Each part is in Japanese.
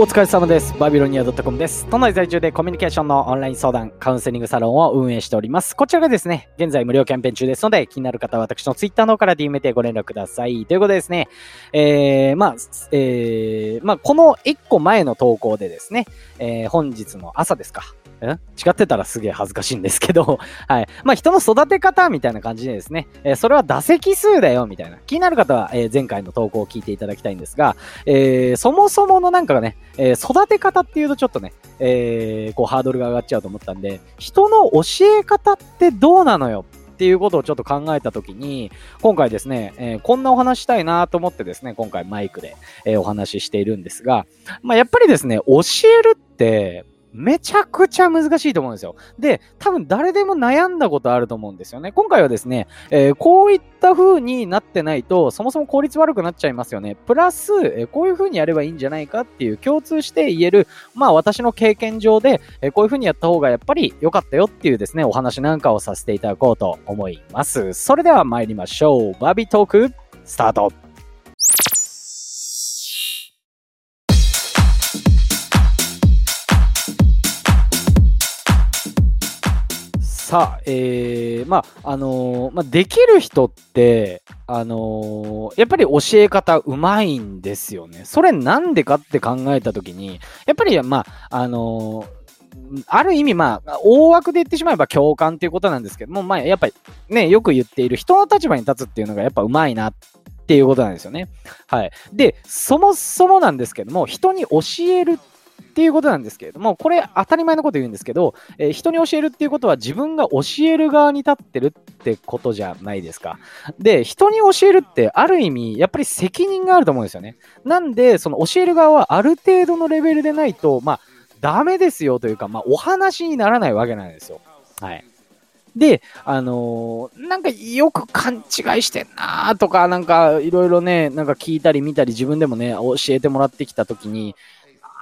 お疲れ様です。バビロニア .com です。都内在住でコミュニケーションのオンライン相談、カウンセリングサロンを運営しております。こちらがですね、現在無料キャンペーン中ですので、気になる方は私の Twitter の方から DM でご連絡ください。ということでですね、えー、まあ、えー、まあ、この1個前の投稿でですね、えー、本日の朝ですか。ん違ってたらすげえ恥ずかしいんですけど、はい。まあ、人の育て方みたいな感じでですね、えーそれは打席数だよ、みたいな。気になる方は、えー前回の投稿を聞いていただきたいんですが、えーそもそものなんかがね、えー育て方っていうとちょっとね、えーこうハードルが上がっちゃうと思ったんで、人の教え方ってどうなのよっていうことをちょっと考えたときに、今回ですね、えーこんなお話したいなと思ってですね、今回マイクで、えお話ししているんですが、まあ、やっぱりですね、教えるって、めちゃくちゃ難しいと思うんですよ。で、多分誰でも悩んだことあると思うんですよね。今回はですね、えーこういった風になってないと、そもそも効率悪くなっちゃいますよね。プラス、えーこういう風にやればいいんじゃないかっていう共通して言える、まあ私の経験上で、えーこういう風にやった方がやっぱり良かったよっていうですね、お話なんかをさせていただこうと思います。それでは参りましょう。バビートーク、スタート。さあ、えー、まあ、あのーまあ、できる人って、あのーやっぱり教え方うまいんですよね。それなんでかって考えたときに、やっぱり、まあ、あのーある意味、まあ、大枠で言ってしまえば共感っていうことなんですけども、まあ、やっぱりね、よく言っている人の立場に立つっていうのがやっぱうまいなっていうことなんですよね。はい。で、そもそもなんですけども、人に教えるっていうことなんですけれども、これ当たり前のこと言うんですけど、えー人に教えるっていうことは自分が教える側に立ってるってことじゃないですか。で、人に教えるってある意味、やっぱり責任があると思うんですよね。なんで、その教える側はある程度のレベルでないと、まあ、ダメですよというか、まあ、お話にならないわけなんですよ。はい。で、あのーなんかよく勘違いしてんなーとか、なんかいろいろね、なんか聞いたり見たり自分でもね、教えてもらってきたときに、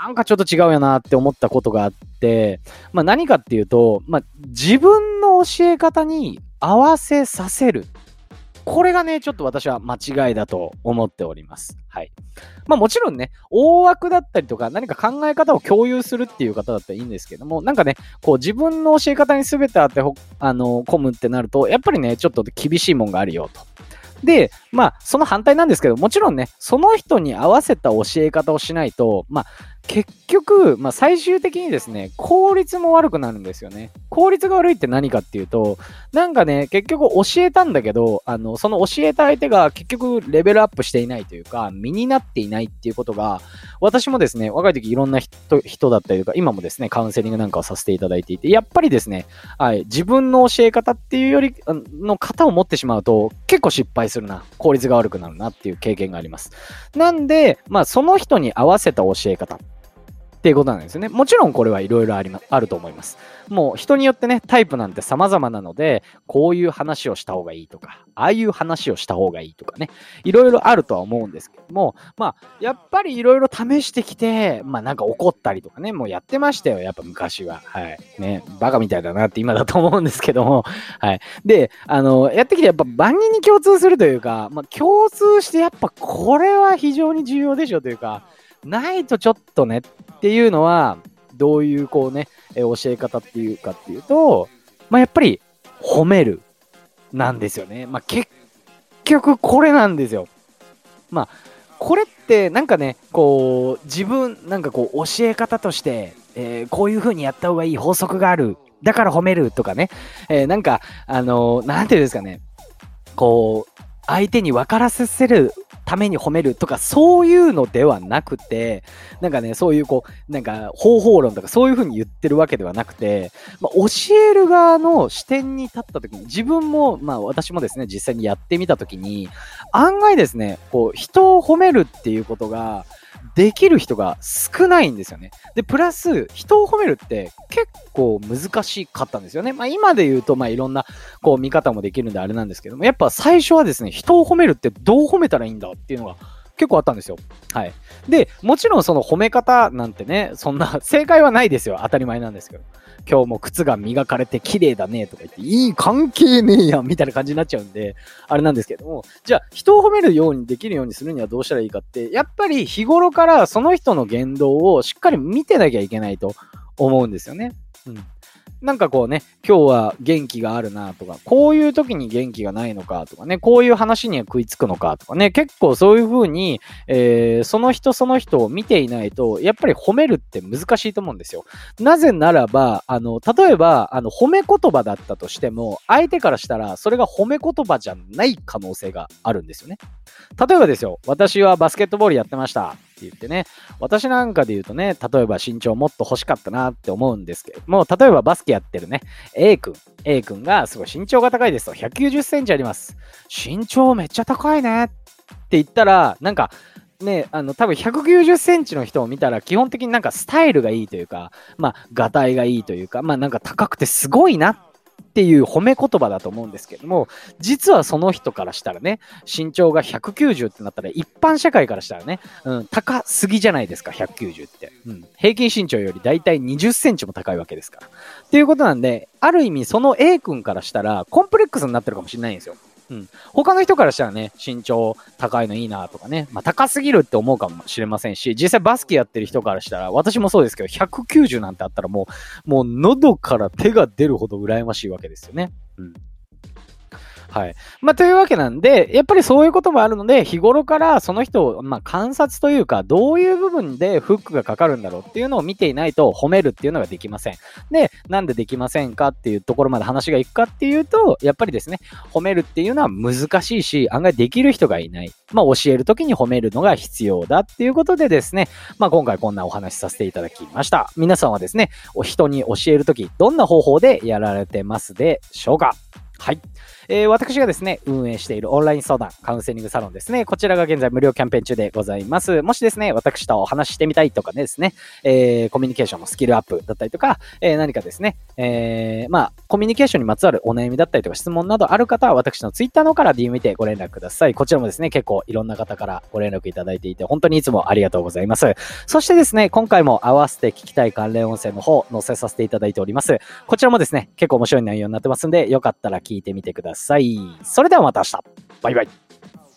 なんかちょっと違うよなって思ったことがあって、まあ何かっていうと、まあ自分の教え方に合わせさせる。これがね、ちょっと私は間違いだと思っております。はい。まあもちろんね、大枠だったりとか何か考え方を共有するっていう方だったらいいんですけども、なんかね、こう自分の教え方に全て当て、あの、込むってなると、やっぱりね、ちょっと厳しいもんがあるよと。で、まあ、その反対なんですけど、もちろんね、その人に合わせた教え方をしないと、まあ、結局、まあ、最終的にですね、効率も悪くなるんですよね。効率が悪いって何かっていうと、なんかね、結局教えたんだけど、あの、その教えた相手が結局レベルアップしていないというか、身になっていないっていうことが、私もですね、若い時いろんな人人だったりとか、今もですね、カウンセリングなんかをさせていただいていて、やっぱりですね、はい、自分の教え方っていうよりの型を持ってしまうと、結構失敗するな、効率が悪くなるなっていう経験があります。なんで、まあ、その人に合わせた教え方。っていうことなんですよね。もちろんこれはいろいろありま、あると思います。もう人によってね、タイプなんて様々なので、こういう話をした方がいいとか、ああいう話をした方がいいとかね、いろいろあるとは思うんですけども、まあ、やっぱりいろいろ試してきて、まあなんか怒ったりとかね、もうやってましたよ、やっぱ昔は。はい。ね、バカみたいだなって今だと思うんですけども、はい。で、あの、やってきてやっぱ万人に共通するというか、まあ共通してやっぱこれは非常に重要でしょというか、ないとちょっとねっっていうのは、どういうこうね、え教え方っていうかっていうと、まあやっぱり褒めるなんですよね。まあ結局これなんですよ。まあこれってなんかね、こう自分なんかこう教え方として、えーこういう風にやった方がいい法則がある。だから褒めるとかね、えーなんかあのーなんていうんですかね、こう相手に分からせるために褒めるとかそういうのではなくてなんかねそういうこうなんか方法論とかそういうふうに言ってるわけではなくて、まあ、教える側の視点に立った時に自分もまあ私もですね実際にやってみた時に案外ですねこう人を褒めるっていうことができる人が少ないんですよね。で、プラス、人を褒めるって結構難しかったんですよね。まあ今で言うと、まあいろんなこう見方もできるんであれなんですけども、やっぱ最初はですね、人を褒めるってどう褒めたらいいんだっていうのが結構あったんですよ。はい。で、もちろんその褒め方なんてね、そんな正解はないですよ。当たり前なんですけど。今日も靴が磨かれて綺麗だねとか言って、いい関係ねえやんみたいな感じになっちゃうんで、あれなんですけども、じゃあ人を褒めるようにできるようにするにはどうしたらいいかって、やっぱり日頃からその人の言動をしっかり見てなきゃいけないと思うんですよね。うん。なんかこうね、今日は元気があるなとか、こういう時に元気がないのかとかね、こういう話には食いつくのかとかね、結構そういう風に、えー、その人その人を見ていないと、やっぱり褒めるって難しいと思うんですよ。なぜならば、あの、例えば、あの、褒め言葉だったとしても、相手からしたら、それが褒め言葉じゃない可能性があるんですよね。例えばですよ、私はバスケットボールやってました。って言ってね、私なんかで言うとね、例えば身長もっと欲しかったなって思うんですけども、例えばバスケやってるね、A 君、A 君がすごい身長が高いですと、190センチあります。身長めっちゃ高いねって言ったら、なんか、ね、あの、多分190センチの人を見たら、基本的になんかスタイルがいいというか、まあ、がたいがいいというか、まあ、なんか高くてすごいなっっていう褒め言葉だと思うんですけども、実はその人からしたらね、身長が190ってなったら、一般社会からしたらね、うん、高すぎじゃないですか、190って。うん、平均身長よりだいたい20センチも高いわけですから。っていうことなんで、ある意味その A 君からしたら、コンプレックスになってるかもしれないんですよ。うん。他の人からしたらね、身長高いのいいなとかね、まあ高すぎるって思うかもしれませんし、実際バスケやってる人からしたら、私もそうですけど、190なんてあったらもう、もう喉から手が出るほど羨ましいわけですよね。うん。はい。まあ、というわけなんで、やっぱりそういうこともあるので、日頃からその人を、まあ、観察というか、どういう部分でフックがかかるんだろうっていうのを見ていないと褒めるっていうのができません。で、なんでできませんかっていうところまで話がいくかっていうと、やっぱりですね、褒めるっていうのは難しいし、案外できる人がいない。まあ、教えるときに褒めるのが必要だっていうことでですね、まあ、今回こんなお話しさせていただきました。皆さんはですね、お人に教えるとき、どんな方法でやられてますでしょうか？はい。えー、私がですね、運営しているオンライン相談、カウンセリングサロンですね。こちらが現在無料キャンペーン中でございます。もしですね、私とお話ししてみたいとかねですね、えー、コミュニケーションのスキルアップだったりとか、えー、何かですね、えー、まあ、コミュニケーションにまつわるお悩みだったりとか質問などある方は、私のツイッターの方から DM 見てご連絡ください。こちらもですね、結構いろんな方からご連絡いただいていて、本当にいつもありがとうございます。そしてですね、今回も合わせて聞きたい関連音声の方、載せさせていただいております。こちらもですね、結構面白い内容になってますんで、よかったら聞いてみてくださいさい。それではまた明日バイバイ